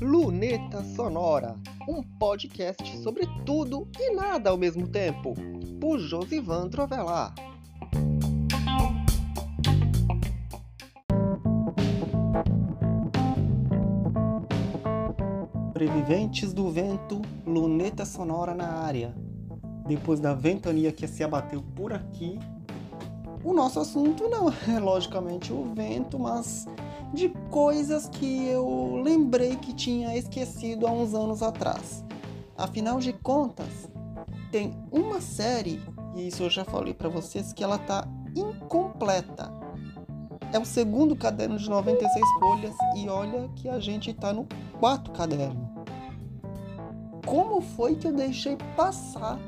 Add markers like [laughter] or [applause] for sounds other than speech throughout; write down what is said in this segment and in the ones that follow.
Luneta Sonora, um podcast sobre tudo e nada ao mesmo tempo, por Josivan Trovelar. Sobreviventes do vento, luneta sonora na área. Depois da ventania que se abateu por aqui, o nosso assunto não é logicamente o vento, mas de coisas que eu lembrei que tinha esquecido há uns anos atrás. Afinal de contas, tem uma série, e isso eu já falei para vocês, que ela tá incompleta. É o segundo caderno de 96 folhas e olha que a gente tá no quarto caderno. Como foi que eu deixei passar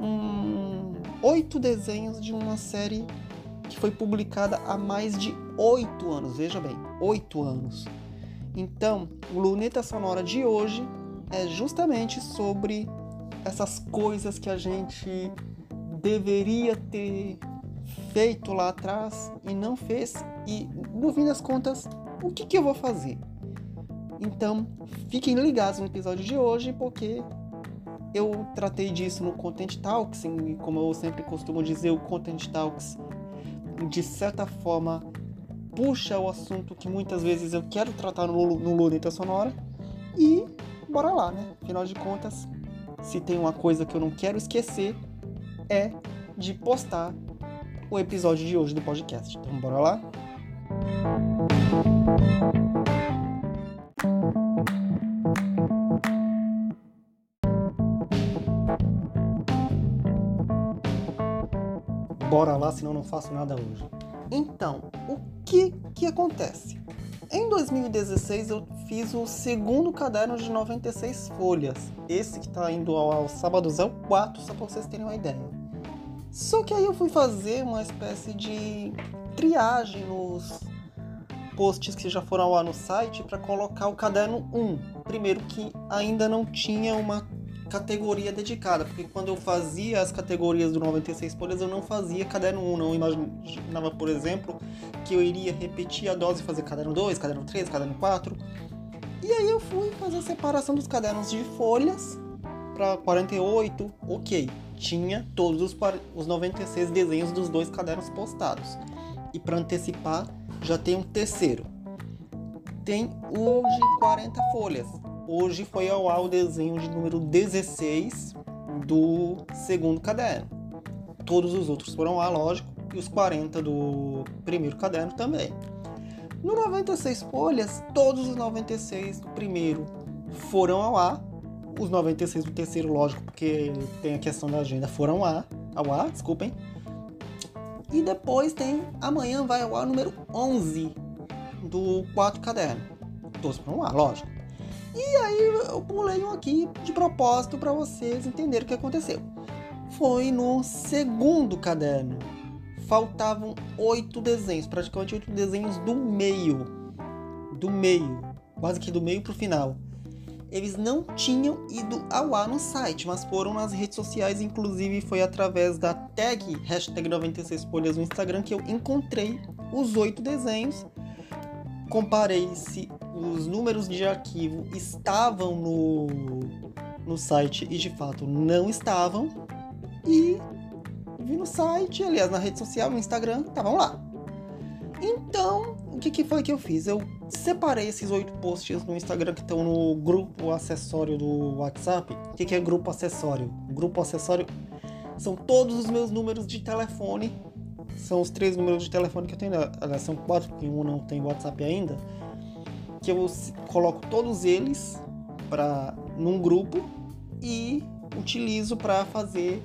um, oito desenhos de uma série que foi publicada há mais de oito anos? Veja bem, oito anos. Então, o Luneta Sonora de hoje é justamente sobre essas coisas que a gente deveria ter feito lá atrás e não fez. E no fim das contas, o que, que eu vou fazer? Então, fiquem ligados no episódio de hoje, porque eu tratei disso no Content Talks, e como eu sempre costumo dizer, o Content Talks, de certa forma, puxa o assunto que muitas vezes eu quero tratar no, no Luneta Sonora. E bora lá, né? Afinal de contas, se tem uma coisa que eu não quero esquecer, é de postar o episódio de hoje do podcast. Então, bora lá? Lá, senão não faço nada hoje. Então, o que que acontece? Em 2016 eu fiz o segundo caderno de 96 folhas. Esse que está indo ao, ao sábados é o 4, só para vocês terem uma ideia. Só que aí eu fui fazer uma espécie de triagem nos posts que já foram lá no site para colocar o caderno 1. Primeiro que ainda não tinha uma categoria dedicada, porque quando eu fazia as categorias do 96 folhas, eu não fazia caderno 1, não imaginava, por exemplo, que eu iria repetir a dose e fazer caderno 2, caderno 3, caderno 4. E aí eu fui fazer a separação dos cadernos de folhas para 48, ok. Tinha todos os, os 96 desenhos dos dois cadernos postados. E para antecipar, já tem um terceiro. Tem o de 40 folhas, Hoje foi ao ar o desenho de número 16 do segundo caderno. Todos os outros foram ao ar, lógico, e os 40 do primeiro caderno também. No 96 folhas, todos os 96 do primeiro foram ao ar. Os 96 do terceiro, lógico, porque tem a questão da agenda, foram ao ar, ao ar, desculpem. E depois tem amanhã vai ao ar número 11 do quarto caderno. Todos foram ao ar, lógico. E aí eu pulei um aqui de propósito para vocês entenderem o que aconteceu. Foi no segundo caderno. Faltavam oito desenhos, praticamente oito desenhos do meio. Do meio. Quase que do meio pro final. Eles não tinham ido ao ar no site, mas foram nas redes sociais, inclusive foi através da tag hashtag 96folhas no Instagram que eu encontrei os oito desenhos. Comparei se os números de arquivo estavam no, no site e de fato não estavam. E vi no site, aliás, na rede social, no Instagram, estavam lá. Então, o que, que foi que eu fiz? Eu separei esses oito posts no Instagram que estão no grupo acessório do WhatsApp. O que, que é grupo acessório? Grupo acessório são todos os meus números de telefone. São os três números de telefone que eu tenho. Aliás, são quatro, porque um não tem WhatsApp ainda que eu coloco todos eles para num grupo e utilizo para fazer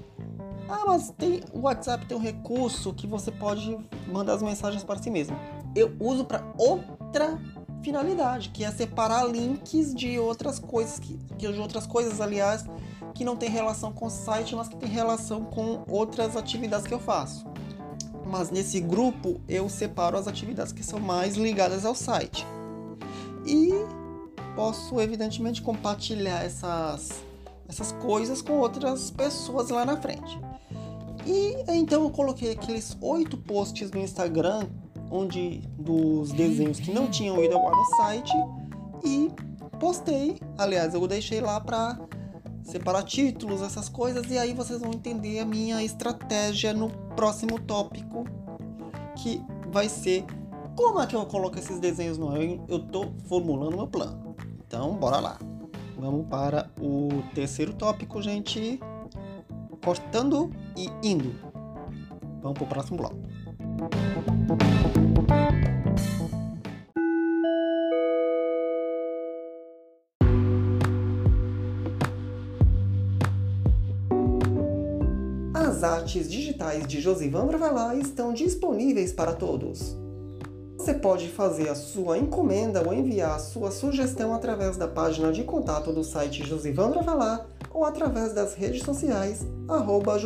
ah, mas tem o WhatsApp tem um recurso que você pode mandar as mensagens para si mesmo. Eu uso para outra finalidade, que é separar links de outras coisas que, que de outras coisas, aliás, que não tem relação com o site, mas que tem relação com outras atividades que eu faço. Mas nesse grupo eu separo as atividades que são mais ligadas ao site e posso evidentemente compartilhar essas, essas coisas com outras pessoas lá na frente. E então eu coloquei aqueles oito posts no Instagram onde dos desenhos que não tinham ido ao ar no site e postei. Aliás, eu deixei lá para separar títulos, essas coisas, e aí vocês vão entender a minha estratégia no próximo tópico, que vai ser como é que eu coloco esses desenhos no ar. Eu tô formulando meu plano. Então, bora lá. Vamos para o terceiro tópico, gente. Cortando e indo. Vamos para o próximo bloco. As artes digitais de Josivan Bravalá estão disponíveis para todos. Você pode fazer a sua encomenda ou enviar a sua sugestão através da página de contato do site Josivandra Valar ou através das redes sociais arroba.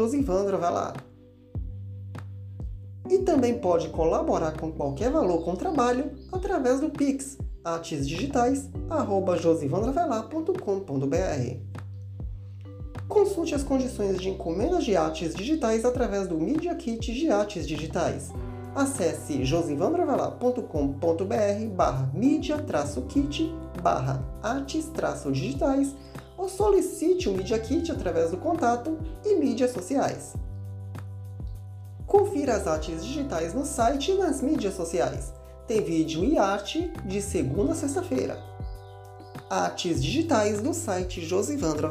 E também pode colaborar com qualquer valor com o trabalho através do Pix artesdigitais@josivandravelar.com.br. Consulte as condições de encomendas de artes digitais através do Media Kit de Artes Digitais. Acesse josivandravelar.com.br barra media-kit barra artes-digitais ou solicite o Media Kit através do contato e mídias sociais. Confira as artes digitais no site e nas mídias sociais. Tem vídeo e arte de segunda a sexta-feira. Artes digitais no site Josivandro.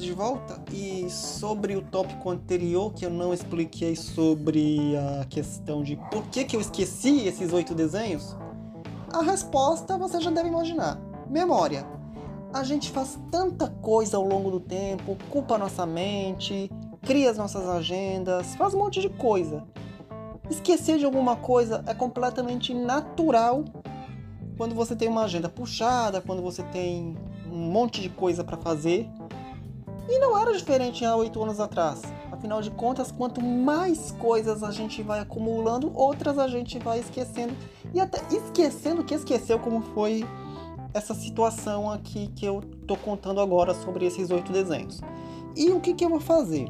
De volta e sobre o tópico anterior que eu não expliquei sobre a questão de por que, que eu esqueci esses oito desenhos, a resposta você já deve imaginar: memória. A gente faz tanta coisa ao longo do tempo, ocupa nossa mente, cria as nossas agendas, faz um monte de coisa. Esquecer de alguma coisa é completamente natural quando você tem uma agenda puxada, quando você tem um monte de coisa para fazer e não era diferente há oito anos atrás. Afinal de contas, quanto mais coisas a gente vai acumulando, outras a gente vai esquecendo. E até esquecendo que esqueceu como foi essa situação aqui que eu tô contando agora sobre esses oito desenhos. E o que, que eu vou fazer?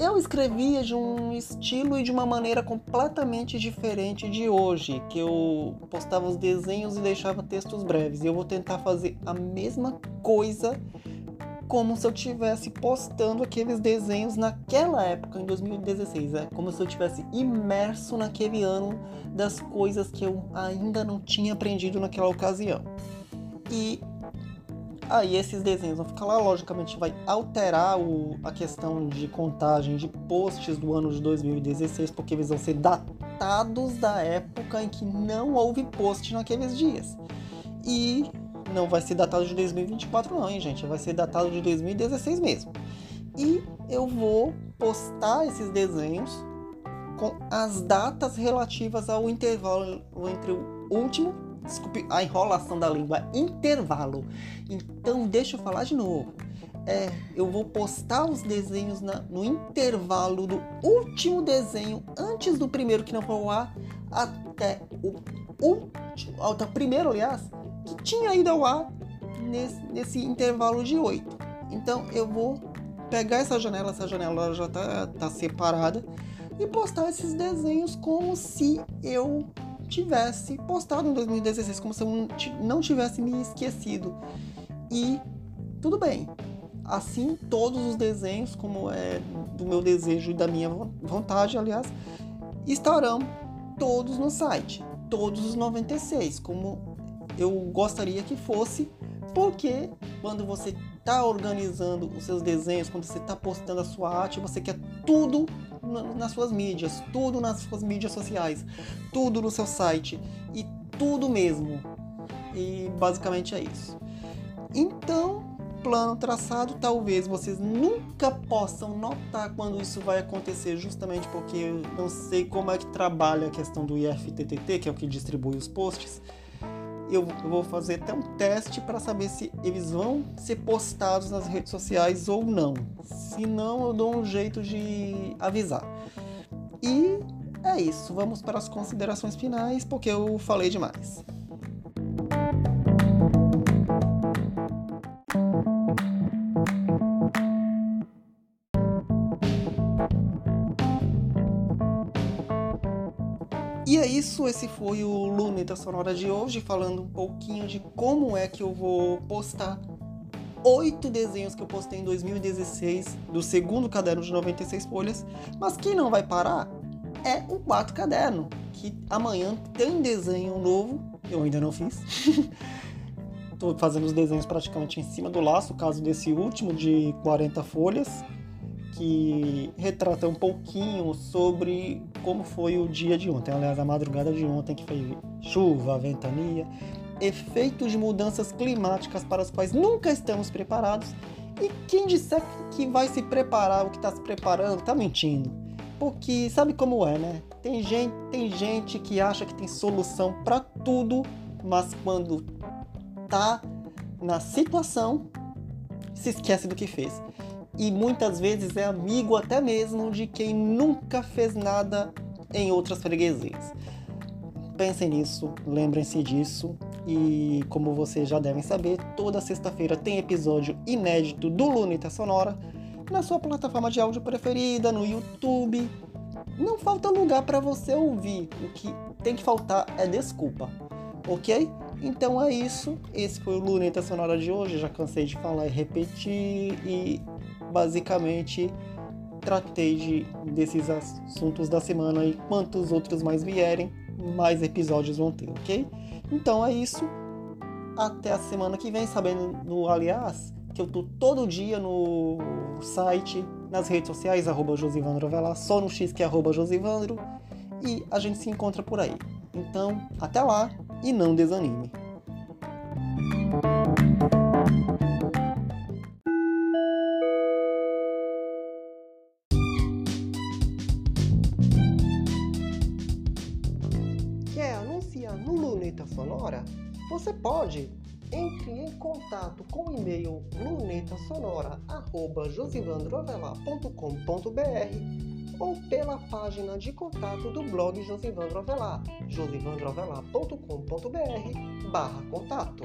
Eu escrevia de um estilo e de uma maneira completamente diferente de hoje, que eu postava os desenhos e deixava textos breves. E eu vou tentar fazer a mesma coisa como se eu estivesse postando aqueles desenhos naquela época, em 2016. É como se eu estivesse imerso naquele ano das coisas que eu ainda não tinha aprendido naquela ocasião. E aí esses desenhos vão ficar lá, logicamente vai alterar o, a questão de contagem de posts do ano de 2016, porque eles vão ser datados da época em que não houve post naqueles dias. E não vai ser datado de 2024 não, hein, gente? Vai ser datado de 2016 mesmo. E eu vou postar esses desenhos com as datas relativas ao intervalo entre o último, desculpe a enrolação da língua, intervalo. Então, deixa eu falar de novo. É, eu vou postar os desenhos na, no intervalo do último desenho antes do primeiro que não foi ao ar até o último, até o primeiro, aliás, que tinha ido ao ar nesse, nesse intervalo de 8. Então eu vou pegar essa janela, essa janela já está tá separada, e postar esses desenhos como se eu tivesse postado em 2016, como se eu não tivesse me esquecido. E tudo bem. Assim, todos os desenhos, como é do meu desejo e da minha vontade, aliás, estarão todos no site. Todos os 96, como eu gostaria que fosse, porque quando você está organizando os seus desenhos, quando você está postando a sua arte, você quer tudo nas suas mídias, tudo nas suas mídias sociais, tudo no seu site e tudo mesmo. E basicamente é isso. Então, plano traçado, talvez vocês nunca possam notar quando isso vai acontecer, justamente porque eu não sei como é que trabalha a questão do IFTTT, que é o que distribui os posts eu vou fazer até um teste para saber se eles vão ser postados nas redes sociais ou não. Se não, eu dou um jeito de avisar. E é isso. Vamos para as considerações finais, porque eu falei demais. Esse foi o Luneta Sonora de hoje, falando um pouquinho de como é que eu vou postar oito desenhos que eu postei em 2016 do segundo caderno de 96 folhas. Mas quem não vai parar é o quarto caderno, que amanhã tem desenho novo, eu ainda não fiz. [laughs] Estou fazendo os desenhos praticamente em cima do laço, caso desse último de 40 folhas, que retrata um pouquinho sobre como foi o dia de ontem. Aliás, a madrugada de ontem, que foi chuva, ventania, efeitos de mudanças climáticas para os quais nunca estamos preparados. E quem disser que vai se preparar, o que está se preparando, está mentindo. Porque sabe como é, né? Tem gente, tem gente que acha que tem solução para tudo, mas quando tá na situação, se esquece do que fez. E muitas vezes é amigo até mesmo de quem nunca fez nada em outras freguesias. Pensem nisso, lembrem-se disso. E como vocês já devem saber, toda sexta-feira tem episódio inédito do Lunita Sonora na sua plataforma de áudio preferida, no YouTube. Não falta lugar para você ouvir. O que tem que faltar é desculpa, ok? Então é isso. Esse foi o Luneta Sonora de hoje. Já cansei de falar e repetir. E basicamente tratei de, desses assuntos da semana e quantos outros mais vierem mais episódios vão ter, ok? Então é isso. Até a semana que vem, sabendo aliás que eu tô todo dia no site, nas redes sociais, arroba Josivandro Velar, só no X que é arroba Josivandro, e a gente se encontra por aí. Então, até lá e não desanime. No Luneta Sonora, você pode entre em contato com o e-mail lunetasonora@josivandroavelar.com.br ou pela página de contato do blog Josivandro Avelar, josivandroavelar.com.br/contato.